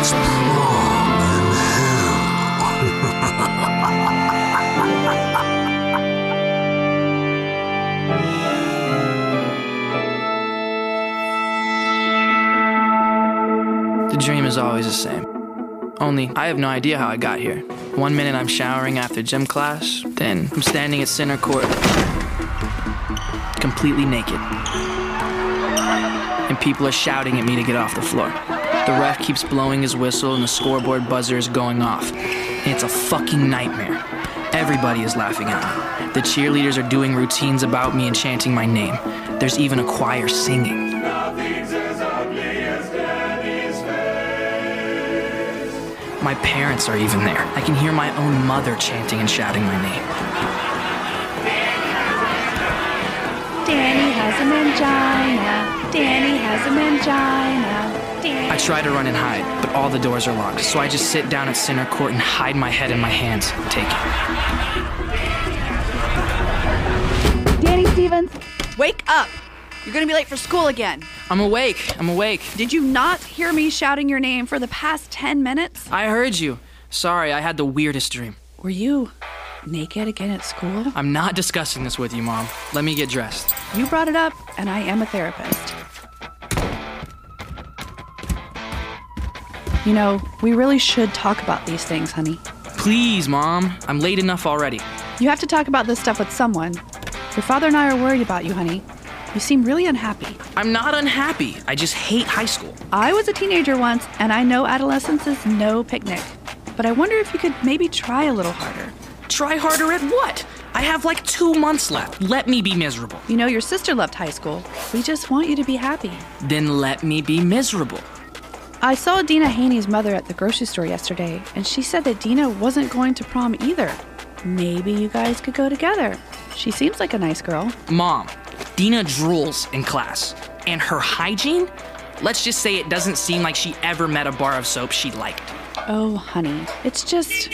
The dream is always the same. Only, I have no idea how I got here. One minute I'm showering after gym class, then I'm standing at center court, completely naked. And people are shouting at me to get off the floor. The ref keeps blowing his whistle and the scoreboard buzzer is going off. And it's a fucking nightmare. Everybody is laughing at me. The cheerleaders are doing routines about me and chanting my name. There's even a choir singing. My parents are even there. I can hear my own mother chanting and shouting my name. Danny has a mangina. Danny has a mangina. Danny. I try to run and hide, but all the doors are locked, so I just sit down at center court and hide my head in my hands. Take it. Danny Stevens. Wake up! You're gonna be late for school again. I'm awake. I'm awake. Did you not hear me shouting your name for the past 10 minutes? I heard you. Sorry, I had the weirdest dream. Were you naked again at school? I'm not discussing this with you, Mom. Let me get dressed. You brought it up, and I am a therapist. You know, we really should talk about these things, honey. Please, Mom. I'm late enough already. You have to talk about this stuff with someone. Your father and I are worried about you, honey. You seem really unhappy. I'm not unhappy. I just hate high school. I was a teenager once, and I know adolescence is no picnic. But I wonder if you could maybe try a little harder. Try harder at what? I have like two months left. Let me be miserable. You know, your sister left high school. We just want you to be happy. Then let me be miserable. I saw Dina Haney's mother at the grocery store yesterday, and she said that Dina wasn't going to prom either. Maybe you guys could go together. She seems like a nice girl. Mom, Dina drools in class. And her hygiene? Let's just say it doesn't seem like she ever met a bar of soap she liked. Oh, honey, it's just.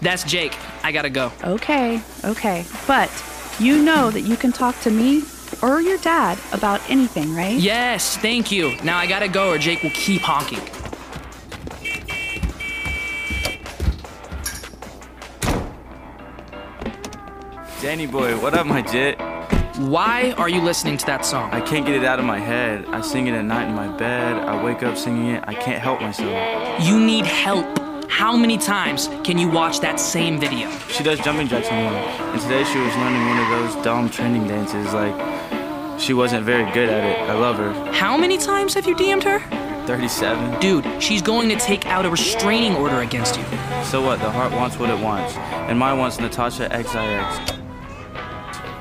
That's Jake. I gotta go. Okay, okay. But you know that you can talk to me or your dad about anything, right? Yes, thank you. Now I gotta go or Jake will keep honking. Danny boy, what up, my jit? Why are you listening to that song? I can't get it out of my head. I sing it at night in my bed. I wake up singing it. I can't help myself. You need help. How many times can you watch that same video? She does jumping jacks anymore. And today she was learning one of those dumb trending dances. Like, she wasn't very good at it. I love her. How many times have you DM'd her? 37. Dude, she's going to take out a restraining order against you. So what? The heart wants what it wants. And mine wants Natasha XIX.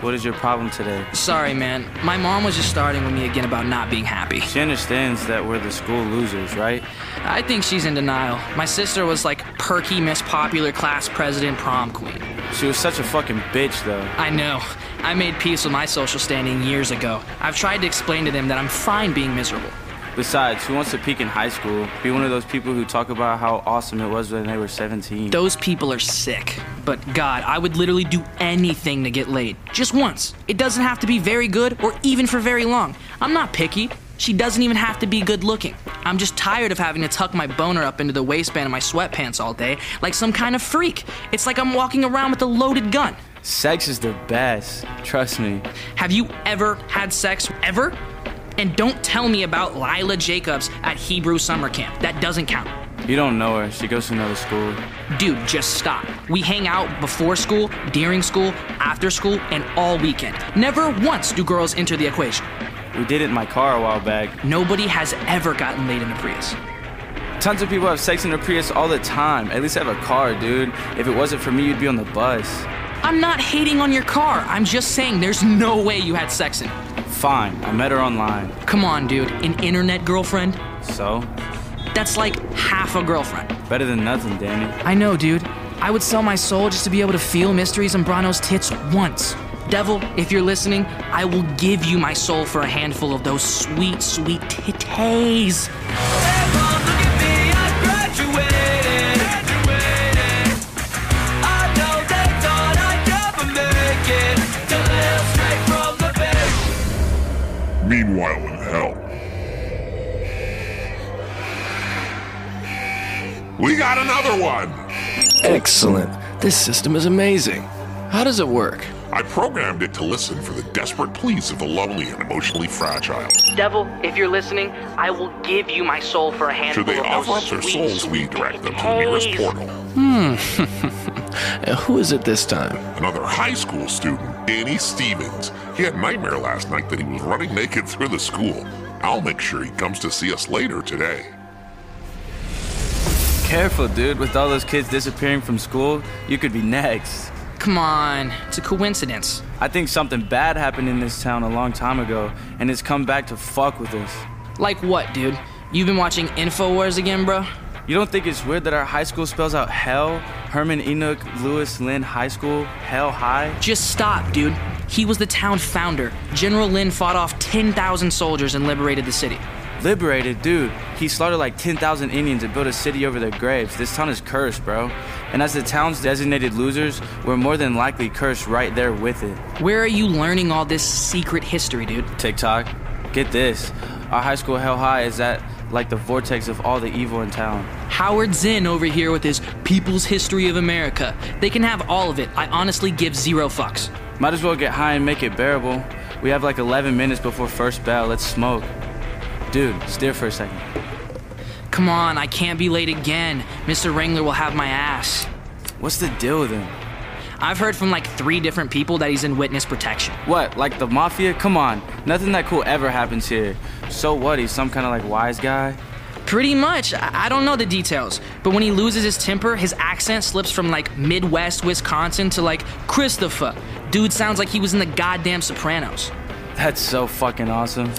What is your problem today? Sorry, man. My mom was just starting with me again about not being happy. She understands that we're the school losers, right? I think she's in denial. My sister was like perky Miss Popular Class President Prom Queen. She was such a fucking bitch, though. I know. I made peace with my social standing years ago. I've tried to explain to them that I'm fine being miserable. Besides, who wants to peak in high school? Be one of those people who talk about how awesome it was when they were 17. Those people are sick. But God, I would literally do anything to get laid. Just once. It doesn't have to be very good or even for very long. I'm not picky. She doesn't even have to be good looking. I'm just tired of having to tuck my boner up into the waistband of my sweatpants all day like some kind of freak. It's like I'm walking around with a loaded gun. Sex is the best. Trust me. Have you ever had sex ever? And don't tell me about Lila Jacobs at Hebrew summer camp. That doesn't count. You don't know her. She goes to another school. Dude, just stop. We hang out before school, during school, after school, and all weekend. Never once do girls enter the equation. We did it in my car a while back. Nobody has ever gotten laid in a Prius. Tons of people have sex in their Prius all the time. At least I have a car, dude. If it wasn't for me, you'd be on the bus. I'm not hating on your car. I'm just saying there's no way you had sex in it. Fine, I met her online. Come on, dude. An internet girlfriend? So? That's like half a girlfriend. Better than nothing, Danny. I know, dude. I would sell my soul just to be able to feel Mystery Zambrano's tits once. Devil, if you're listening, I will give you my soul for a handful of those sweet, sweet titties. Meanwhile, in hell. We got another one! Excellent. This system is amazing. How does it work? I programmed it to listen for the desperate pleas of the lonely and emotionally fragile. Devil, if you're listening, I will give you my soul for a handful Should they of offer up their souls, we direct them to the nearest titties. portal. Hmm. Uh, who is it this time? Another high school student, Danny Stevens. He had a nightmare last night that he was running naked through the school. I'll make sure he comes to see us later today. Careful, dude. With all those kids disappearing from school, you could be next. Come on, it's a coincidence. I think something bad happened in this town a long time ago, and it's come back to fuck with us. Like what, dude? You've been watching InfoWars again, bro? You don't think it's weird that our high school spells out hell? Herman Enoch Lewis Lynn High School, Hell High? Just stop, dude. He was the town founder. General Lynn fought off 10,000 soldiers and liberated the city. Liberated, dude. He slaughtered like 10,000 Indians and built a city over their graves. This town is cursed, bro. And as the town's designated losers, we're more than likely cursed right there with it. Where are you learning all this secret history, dude? TikTok, get this. Our high school Hell High is at like the vortex of all the evil in town. Howard Zinn over here with his People's History of America. They can have all of it. I honestly give zero fucks. Might as well get high and make it bearable. We have like 11 minutes before first bell. Let's smoke. Dude, steer for a second. Come on, I can't be late again. Mr. Wengler will have my ass. What's the deal with him? I've heard from like three different people that he's in witness protection. What, like the mafia? Come on. Nothing that cool ever happens here. So what? He's some kind of like wise guy? Pretty much. I I don't know the details, but when he loses his temper, his accent slips from like Midwest Wisconsin to like Christopher. Dude sounds like he was in the goddamn Sopranos. That's so fucking awesome.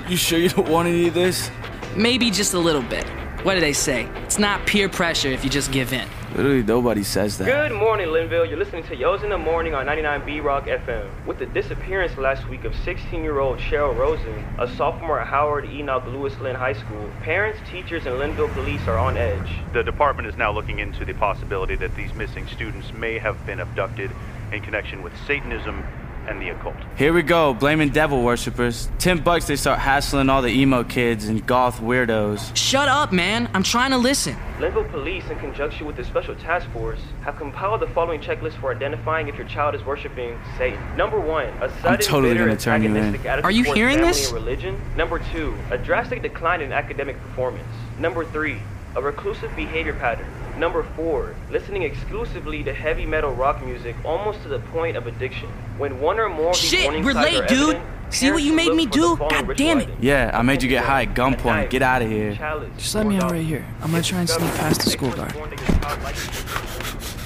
you sure you don't want any of this? Maybe just a little bit. What do they say? It's not peer pressure if you just give in. Literally nobody says that. Good morning, Linville. You're listening to Yo's in the Morning on 99 B Rock FM. With the disappearance last week of 16 year old Cheryl Rosen, a sophomore at Howard Enoch Lewis Lynn High School, parents, teachers, and Linville police are on edge. The department is now looking into the possibility that these missing students may have been abducted in connection with Satanism and the occult. Here we go, blaming devil worshippers. Ten bucks they start hassling all the emo kids and goth weirdos. Shut up, man. I'm trying to listen. Linville police, in conjunction with the special task force, have compiled the following checklist for identifying if your child is worshiping Satan. Number one, a sudden, totally bitter, gonna turn you in. attitude Are you towards hearing family this? and religion. Number two, a drastic decline in academic performance. Number three, a reclusive behavior pattern. Number four, listening exclusively to heavy metal rock music almost to the point of addiction. When one or more of these Shit, warning we're late, are dude. evident, See what you made me do? God damn it. Yeah, I made you get high at gunpoint. Get out of here. Just let me out right here. I'm gonna try and sneak past the school guard.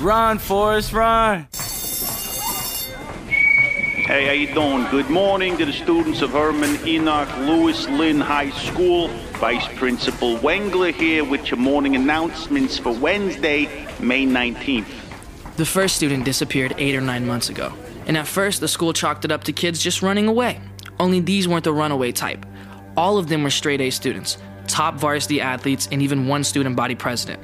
Run, Forrest, run! Hey, how you doing? Good morning to the students of Herman Enoch Lewis Lynn High School. Vice Principal Wengler here with your morning announcements for Wednesday, May 19th. The first student disappeared eight or nine months ago. And at first, the school chalked it up to kids just running away. Only these weren't the runaway type. All of them were straight A students, top varsity athletes, and even one student body president.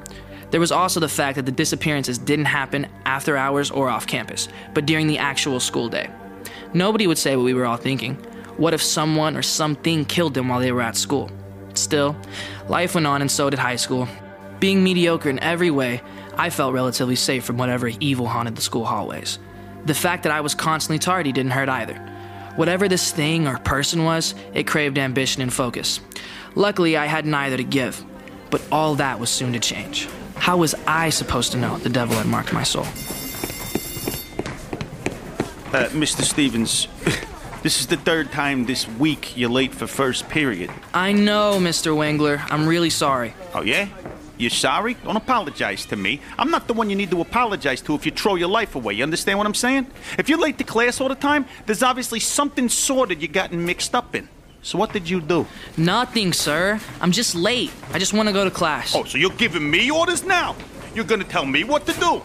There was also the fact that the disappearances didn't happen after hours or off campus, but during the actual school day. Nobody would say what we were all thinking. What if someone or something killed them while they were at school? Still, life went on and so did high school. Being mediocre in every way, I felt relatively safe from whatever evil haunted the school hallways. The fact that I was constantly tardy didn't hurt either. Whatever this thing or person was, it craved ambition and focus. Luckily, I had neither to give, but all that was soon to change. How was I supposed to know the devil had marked my soul? Uh, Mr. Stevens, this is the third time this week you're late for first period. I know, Mr. Wengler. I'm really sorry. Oh, yeah? You're sorry? Don't apologize to me. I'm not the one you need to apologize to if you throw your life away. You understand what I'm saying? If you're late to class all the time, there's obviously something sordid you gotten mixed up in. So what did you do? Nothing, sir. I'm just late. I just want to go to class. Oh, so you're giving me orders now? You're gonna tell me what to do?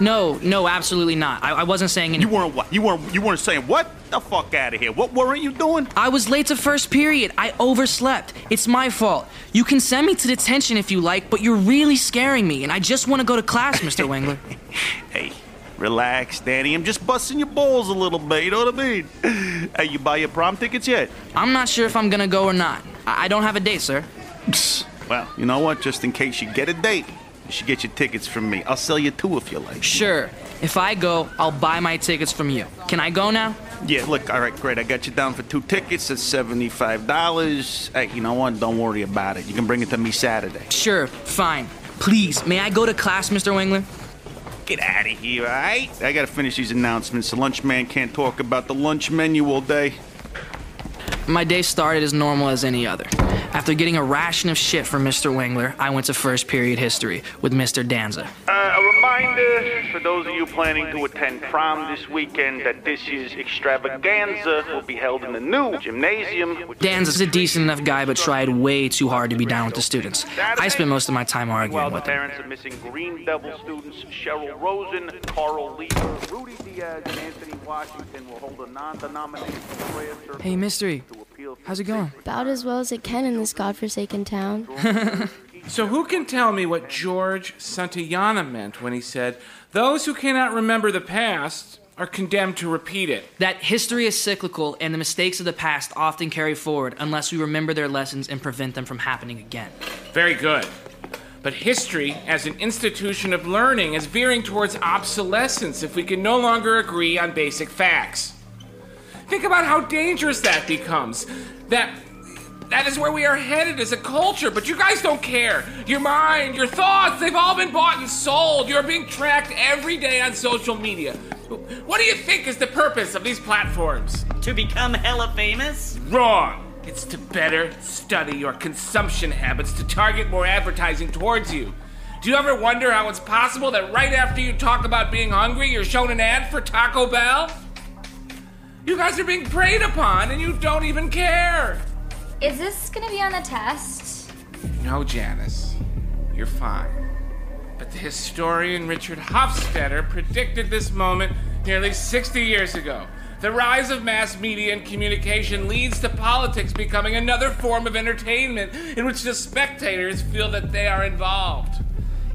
No, no, absolutely not. I, I wasn't saying any. You weren't what? You weren't you weren't saying what? The fuck out of here. What weren't you doing? I was late to first period. I overslept. It's my fault. You can send me to detention if you like, but you're really scaring me, and I just want to go to class, Mr. Wengler. Hey, relax, Danny. I'm just busting your balls a little bit, you know what I mean? Hey, you buy your prom tickets yet? I'm not sure if I'm gonna go or not. I, I don't have a date, sir. Well, you know what? Just in case you get a date, you should get your tickets from me. I'll sell you two if you like. Sure. If I go, I'll buy my tickets from you. Can I go now? Yeah, look, all right, great. I got you down for two tickets. That's $75. Hey, you know what? Don't worry about it. You can bring it to me Saturday. Sure, fine. Please, may I go to class, Mr. Wengler? Get out of here, all right? I gotta finish these announcements. The lunch man can't talk about the lunch menu all day. My day started as normal as any other. After getting a ration of shit from Mr. Wengler, I went to first period history with Mr. Danza. Uh, a reminder for those of you planning to attend prom this weekend that this year's extravaganza will be held in the new gymnasium. Danza's a decent enough guy, but tried way too hard to be down with the students. I spent most of my time arguing the with him. parents of missing Green Devil students Cheryl Rosen, Carl Lieber, Rudy Diaz, and Anthony Washington will hold a non-denominational prayer service Hey, Mystery. To appeal to How's it going? About as well as it can in this godforsaken town. So who can tell me what George Santayana meant when he said, "Those who cannot remember the past are condemned to repeat it"? That history is cyclical, and the mistakes of the past often carry forward unless we remember their lessons and prevent them from happening again. Very good. But history, as an institution of learning, is veering towards obsolescence if we can no longer agree on basic facts. Think about how dangerous that becomes. That that is where we are headed as a culture, but you guys don't care. Your mind, your thoughts, they've all been bought and sold. You're being tracked every day on social media. What do you think is the purpose of these platforms? To become hella famous? Wrong. It's to better study your consumption habits to target more advertising towards you. Do you ever wonder how it's possible that right after you talk about being hungry, you're shown an ad for Taco Bell? You guys are being preyed upon and you don't even care. Is this gonna be on the test? No, Janice. You're fine. But the historian Richard Hofstadter predicted this moment nearly 60 years ago. The rise of mass media and communication leads to politics becoming another form of entertainment in which the spectators feel that they are involved.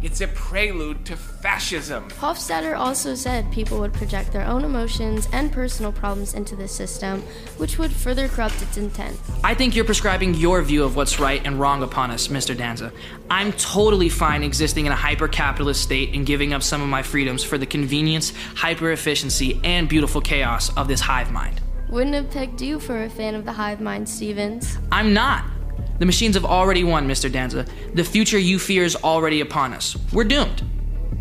It's a prelude to fascism. Hofstadter also said people would project their own emotions and personal problems into the system, which would further corrupt its intent. I think you're prescribing your view of what's right and wrong upon us, Mr. Danza. I'm totally fine existing in a hyper capitalist state and giving up some of my freedoms for the convenience, hyper efficiency, and beautiful chaos of this hive mind. Wouldn't have pegged you for a fan of the hive mind, Stevens. I'm not. The machines have already won, Mr. Danza. The future you fear is already upon us. We're doomed.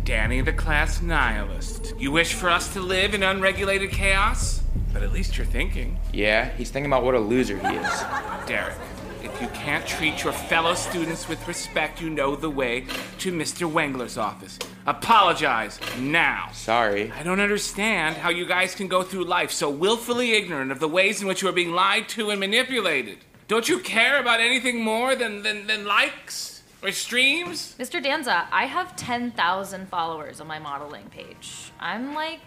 Danny the class nihilist. You wish for us to live in unregulated chaos? But at least you're thinking. Yeah, he's thinking about what a loser he is. Derek, if you can't treat your fellow students with respect, you know the way to Mr. Wengler's office. Apologize now. Sorry. I don't understand how you guys can go through life so willfully ignorant of the ways in which you are being lied to and manipulated. Don't you care about anything more than, than, than likes or streams? Mr. Danza, I have 10,000 followers on my modeling page. I'm like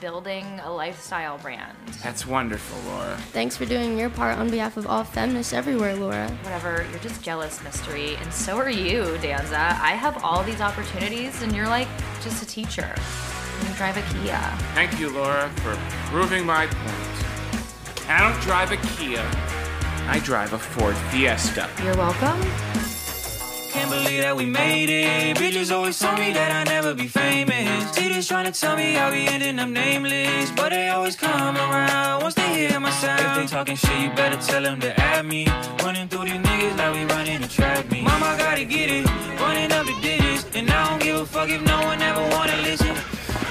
building a lifestyle brand. That's wonderful, Laura. Thanks for doing your part on behalf of all feminists everywhere, Laura. Whatever, you're just jealous, Mystery, and so are you, Danza. I have all these opportunities, and you're like just a teacher. You drive a Kia. Thank you, Laura, for proving my point. I don't drive a Kia. I drive a Ford Fiesta. You're welcome. Can't believe that we made it. Bitches always told me that I'd never be famous. Haters trying to tell me I'll be ending up nameless. But they always come around once they hear my sound. If they talking shit, you better tell them to add me. Running through these niggas like we running the track me. Mama gotta get it, running up the digits. And I don't give a fuck if no one ever wanna listen.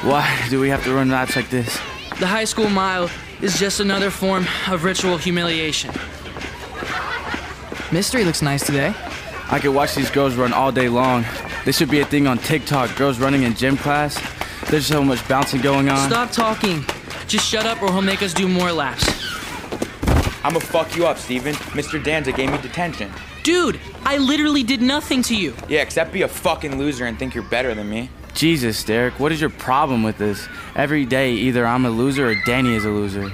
Why do we have to run laps like this? The high school mile is just another form of ritual humiliation. Mystery looks nice today. I could watch these girls run all day long. This should be a thing on TikTok. Girls running in gym class. There's so much bouncing going on. Stop talking. Just shut up or he'll make us do more laps. I'ma fuck you up, Steven. Mr. Danza gave me detention. Dude, I literally did nothing to you. Yeah, except be a fucking loser and think you're better than me. Jesus, Derek, what is your problem with this? Every day, either I'm a loser or Danny is a loser.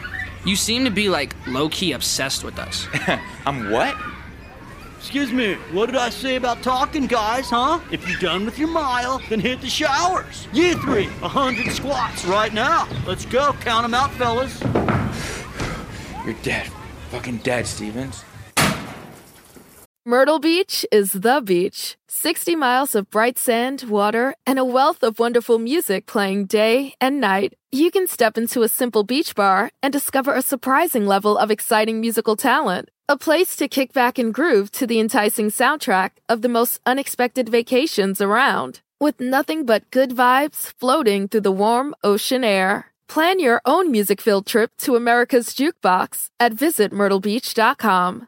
You seem to be like low key obsessed with us. I'm what? Excuse me, what did I say about talking, guys, huh? If you're done with your mile, then hit the showers. You three, a hundred squats right now. Let's go, count them out, fellas. You're dead. Fucking dead, Stevens. Myrtle Beach is the beach. 60 miles of bright sand, water, and a wealth of wonderful music playing day and night. You can step into a simple beach bar and discover a surprising level of exciting musical talent. A place to kick back and groove to the enticing soundtrack of the most unexpected vacations around. With nothing but good vibes floating through the warm ocean air. Plan your own music filled trip to America's Jukebox at visitmyrtlebeach.com.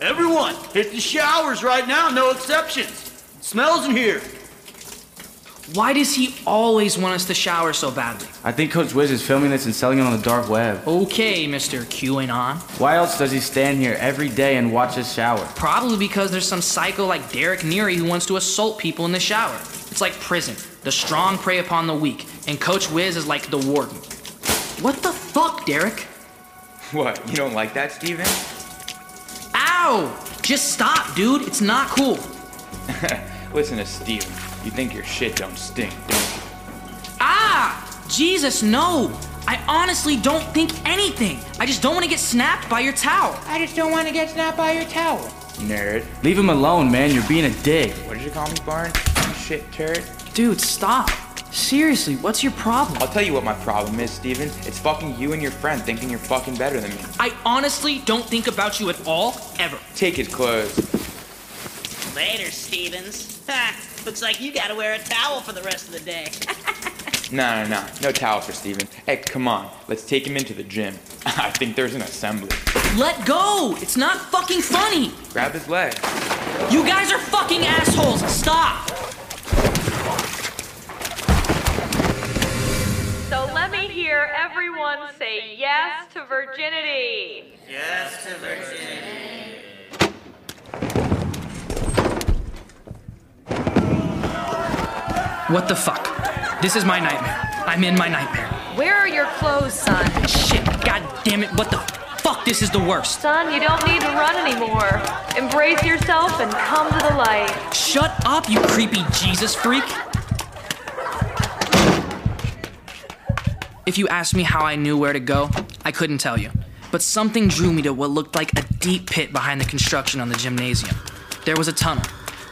Everyone, hit the showers right now, no exceptions. smells in here. Why does he always want us to shower so badly? I think Coach Wiz is filming this and selling it on the dark web. Okay, Mr. QAnon. Why else does he stand here every day and watch us shower? Probably because there's some psycho like Derek Neary who wants to assault people in the shower. It's like prison. The strong prey upon the weak, and Coach Wiz is like the warden. What the fuck, Derek? What, you don't like that, Steven? Ow! Just stop, dude. It's not cool. Listen to Steven. You think your shit don't stink, don't you? Ah! Jesus, no! I honestly don't think anything. I just don't want to get snapped by your towel. I just don't want to get snapped by your towel. Nerd. Leave him alone, man. You're being a dick. What did you call me, Barn? Shit turd? Dude, stop. Seriously, what's your problem? I'll tell you what my problem is, Steven. It's fucking you and your friend thinking you're fucking better than me. I honestly don't think about you at all, ever. Take his clothes. Later, Stevens. Ha! Looks like you gotta wear a towel for the rest of the day. No, no, no. No towel for Steven. Hey, come on. Let's take him into the gym. I think there's an assembly. Let go! It's not fucking funny! Grab his leg. You guys are fucking assholes! Stop! Let me hear everyone say yes to virginity. Yes to virginity. What the fuck? This is my nightmare. I'm in my nightmare. Where are your clothes, son? Shit, god damn it, what the fuck? This is the worst. Son, you don't need to run anymore. Embrace yourself and come to the light. Shut up, you creepy Jesus freak. If you asked me how I knew where to go, I couldn't tell you. But something drew me to what looked like a deep pit behind the construction on the gymnasium. There was a tunnel.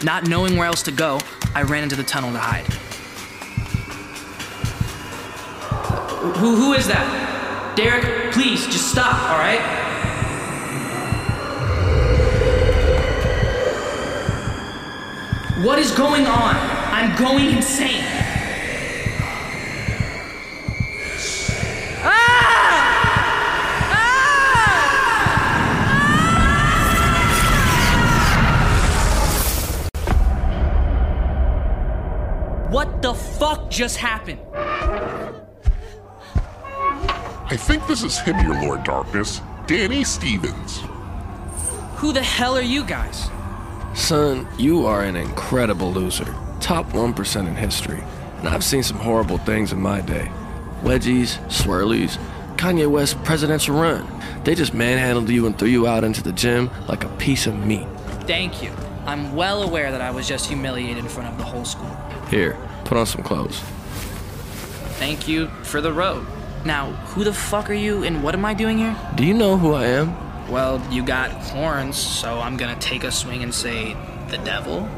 Not knowing where else to go, I ran into the tunnel to hide. Who, who is that? Derek, please, just stop, alright? What is going on? I'm going insane. Just happened? I think this is him, your Lord Darkness. Danny Stevens. Who the hell are you guys? Son, you are an incredible loser. Top 1% in history. And I've seen some horrible things in my day. Wedgies, swirlies, Kanye West presidential run. They just manhandled you and threw you out into the gym like a piece of meat. Thank you. I'm well aware that I was just humiliated in front of the whole school. Here, put on some clothes. Thank you for the road. Now, who the fuck are you and what am I doing here? Do you know who I am? Well, you got horns, so I'm gonna take a swing and say, the devil?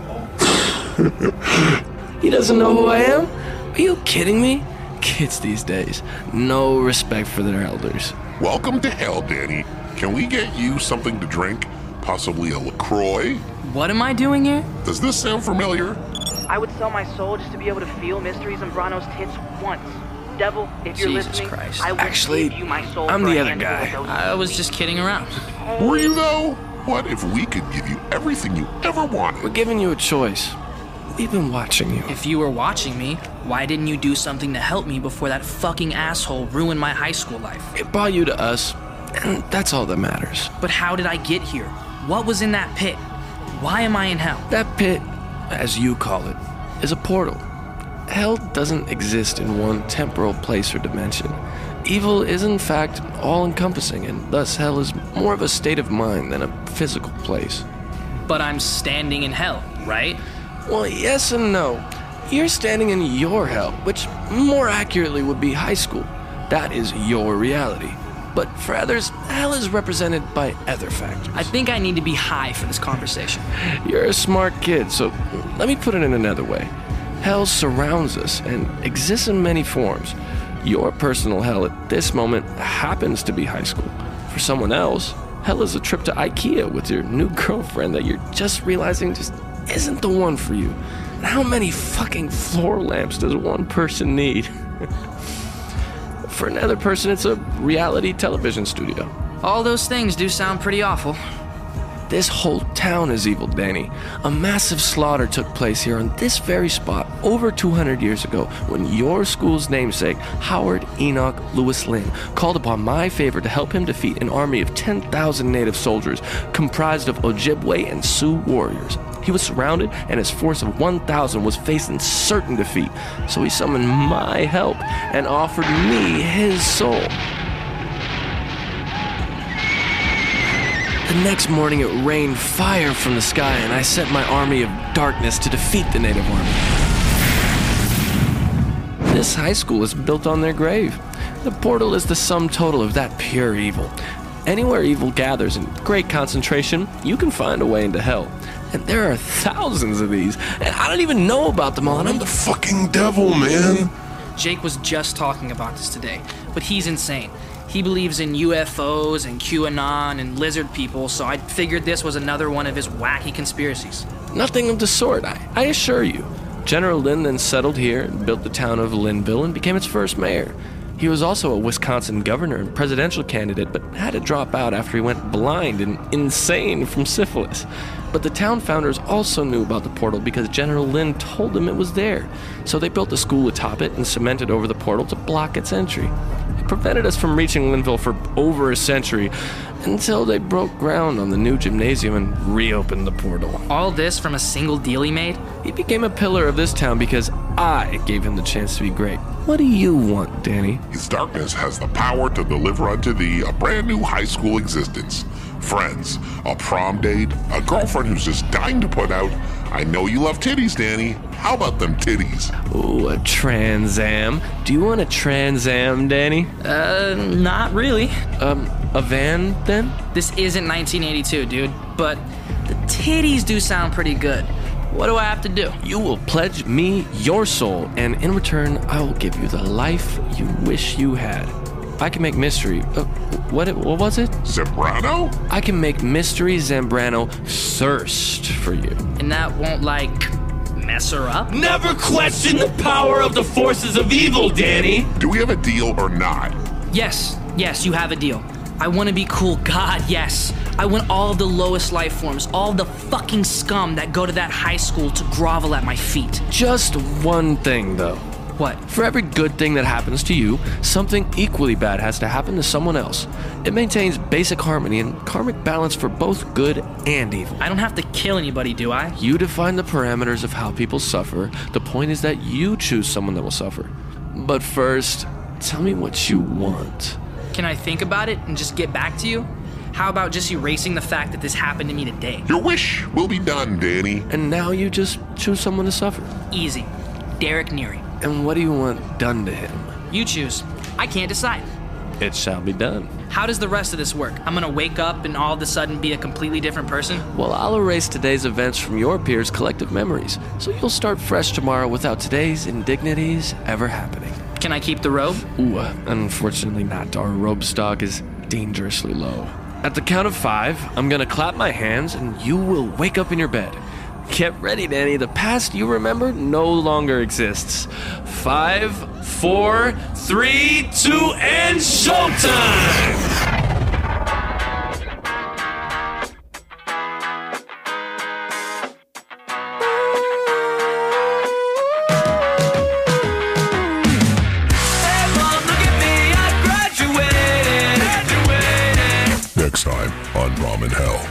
He doesn't know who I am? Are you kidding me? Kids these days, no respect for their elders. Welcome to hell, Danny. Can we get you something to drink? Possibly a LaCroix? What am I doing here? Does this sound familiar? I would sell my soul just to be able to feel Mystery Zambrano's tits once. Devil, if you're Jesus listening, Christ. I will Actually, give you my soul I'm the other guy. I was just kidding around. Were you, though? What if we could give you everything you ever wanted? We're giving you a choice. We've been watching you. If you were watching me, why didn't you do something to help me before that fucking asshole ruined my high school life? It brought you to us, and that's all that matters. But how did I get here? What was in that pit? Why am I in hell? That pit, as you call it, is a portal. Hell doesn't exist in one temporal place or dimension. Evil is, in fact, all encompassing, and thus hell is more of a state of mind than a physical place. But I'm standing in hell, right? Well, yes and no. You're standing in your hell, which more accurately would be high school. That is your reality. But for others, hell is represented by other factors. I think I need to be high for this conversation. You're a smart kid, so let me put it in another way. Hell surrounds us and exists in many forms. Your personal hell at this moment happens to be high school. For someone else, hell is a trip to IKEA with your new girlfriend that you're just realizing just isn't the one for you. And how many fucking floor lamps does one person need? for another person, it's a reality television studio. All those things do sound pretty awful. This whole town is evil, Danny. A massive slaughter took place here on this very spot over 200 years ago when your school's namesake, Howard Enoch Lewis Lynn, called upon my favor to help him defeat an army of 10,000 native soldiers comprised of Ojibwe and Sioux warriors. He was surrounded, and his force of 1,000 was facing certain defeat. So he summoned my help and offered me his soul. The next morning, it rained fire from the sky, and I sent my army of darkness to defeat the native army. This high school is built on their grave. The portal is the sum total of that pure evil. Anywhere evil gathers in great concentration, you can find a way into hell. And there are thousands of these, and I don't even know about them all, and I'm the fucking devil, man. Jake was just talking about this today, but he's insane. He believes in UFOs and QAnon and lizard people, so I figured this was another one of his wacky conspiracies. Nothing of the sort, I, I assure you. General Lynn then settled here and built the town of Lynnville and became its first mayor. He was also a Wisconsin governor and presidential candidate, but had to drop out after he went blind and insane from syphilis. But the town founders also knew about the portal because General Lynn told them it was there. So they built a school atop it and cemented over the portal to block its entry. It prevented us from reaching Linville for over a century until they broke ground on the new gymnasium and reopened the portal. All this from a single deal he made? He became a pillar of this town because I gave him the chance to be great. What do you want, Danny? His darkness has the power to deliver unto thee a brand new high school existence. Friends, a prom date, a girlfriend who's just dying to put out. I know you love titties, Danny. How about them titties? Ooh, a Trans Am. Do you want a Trans Am, Danny? Uh, not really. Um, a van then? This isn't 1982, dude, but the titties do sound pretty good. What do I have to do? You will pledge me your soul, and in return, I will give you the life you wish you had. I can make mystery. Uh, what? What was it? Zambrano? I can make mystery Zambrano thirst for you. And that won't like mess her up. Never question the power of the forces of evil, Danny. Do we have a deal or not? Yes, yes, you have a deal. I want to be cool. God, yes. I want all the lowest life forms, all the fucking scum that go to that high school to grovel at my feet. Just one thing, though. What? For every good thing that happens to you, something equally bad has to happen to someone else. It maintains basic harmony and karmic balance for both good and evil. I don't have to kill anybody, do I? You define the parameters of how people suffer. The point is that you choose someone that will suffer. But first, tell me what you want. Can I think about it and just get back to you? How about just erasing the fact that this happened to me today? Your wish will be done, Danny. And now you just choose someone to suffer. Easy. Derek Neary. And what do you want done to him? You choose. I can't decide. It shall be done. How does the rest of this work? I'm gonna wake up and all of a sudden be a completely different person? Well, I'll erase today's events from your peers' collective memories, so you'll start fresh tomorrow without today's indignities ever happening. Can I keep the robe? Ooh, uh, unfortunately not. Our robe stock is dangerously low. At the count of five, I'm gonna clap my hands and you will wake up in your bed. Get ready, Danny. The past you remember no longer exists. Five, four, three, two, and showtime! Next time on Prom in Hell,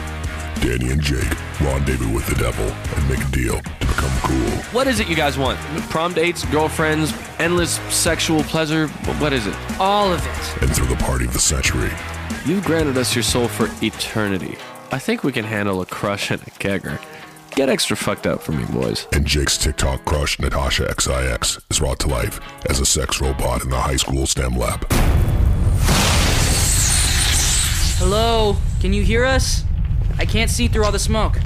Danny and Jake rendezvous with the devil and make a deal to become cool. What is it you guys want? Prom dates, girlfriends, endless sexual pleasure? What is it? All of it. And through the party of the century. You've granted us your soul for eternity. I think we can handle a crush and a kegger. Get extra fucked up for me, boys. And Jake's TikTok crush, Natasha XIX, is brought to life as a sex robot in the high school STEM lab. Hello? Can you hear us? I can't see through all the smoke.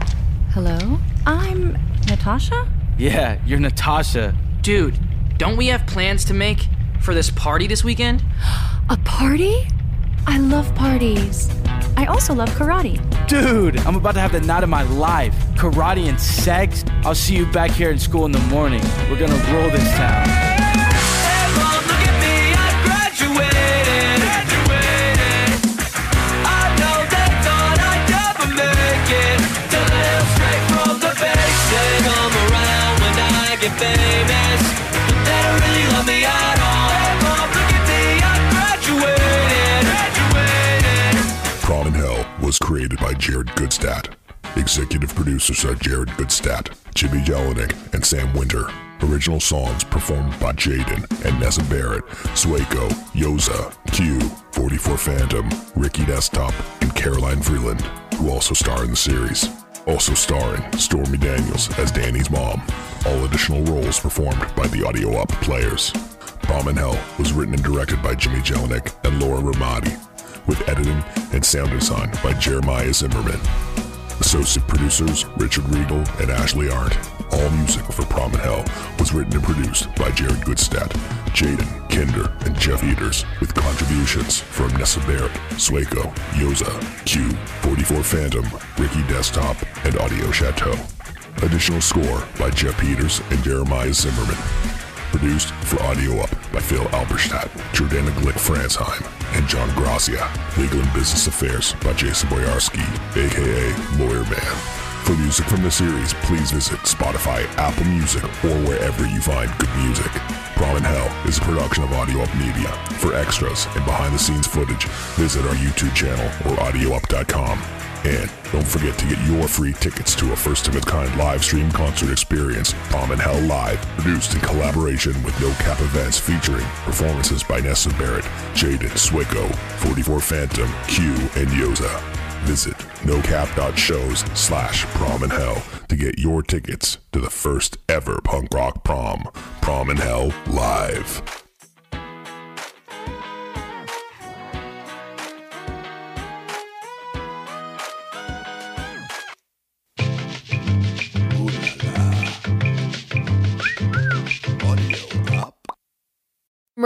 Hello? I'm Natasha? Yeah, you're Natasha. Dude, don't we have plans to make for this party this weekend? A party? I love parties. I also love karate. Dude, I'm about to have the night of my life. Karate and sex. I'll see you back here in school in the morning. We're gonna roll this town. Was created by Jared Gutstadt. Executive producers are Jared Gutstadt, Jimmy Jellinek, and Sam Winter. Original songs performed by Jaden and Nessa Barrett, Sueco, Yoza, Q, 44 Phantom, Ricky Desktop, and Caroline Freeland, who also star in the series. Also starring Stormy Daniels as Danny's mom. All additional roles performed by the Audio Up players. Prom in Hell was written and directed by Jimmy Jellinek and Laura Ramadi, with editing and sound design by Jeremiah Zimmerman. Associate producers Richard Regal and Ashley Arndt. All music for Prom in Hell was written and produced by Jared Gutstadt, Jaden, Kinder, and Jeff Peters, with contributions from Nessa Barrett, Sueco, Yoza, Q, 44 Phantom, Ricky Desktop, and Audio Chateau. Additional score by Jeff Peters and Jeremiah Zimmerman. Produced for Audio Up by Phil Alberstadt, Jordana Glick Fransheim, and John Gracia. Legal and Business Affairs by Jason Boyarski, aka Lawyer Man. For music from the series, please visit Spotify, Apple Music, or wherever you find good music. Prom in Hell is a production of Audio Up Media. For extras and behind the scenes footage, visit our YouTube channel or audioup.com. And don't forget to get your free tickets to a first of its kind live stream concert experience, Prom in Hell Live, produced in collaboration with No Cap Events featuring performances by Nessa Barrett, Jaden Swicko, 44 Phantom, Q, and Yoza. Visit nocap.shows slash prom in hell to get your tickets to the first ever punk rock prom, Prom in Hell Live.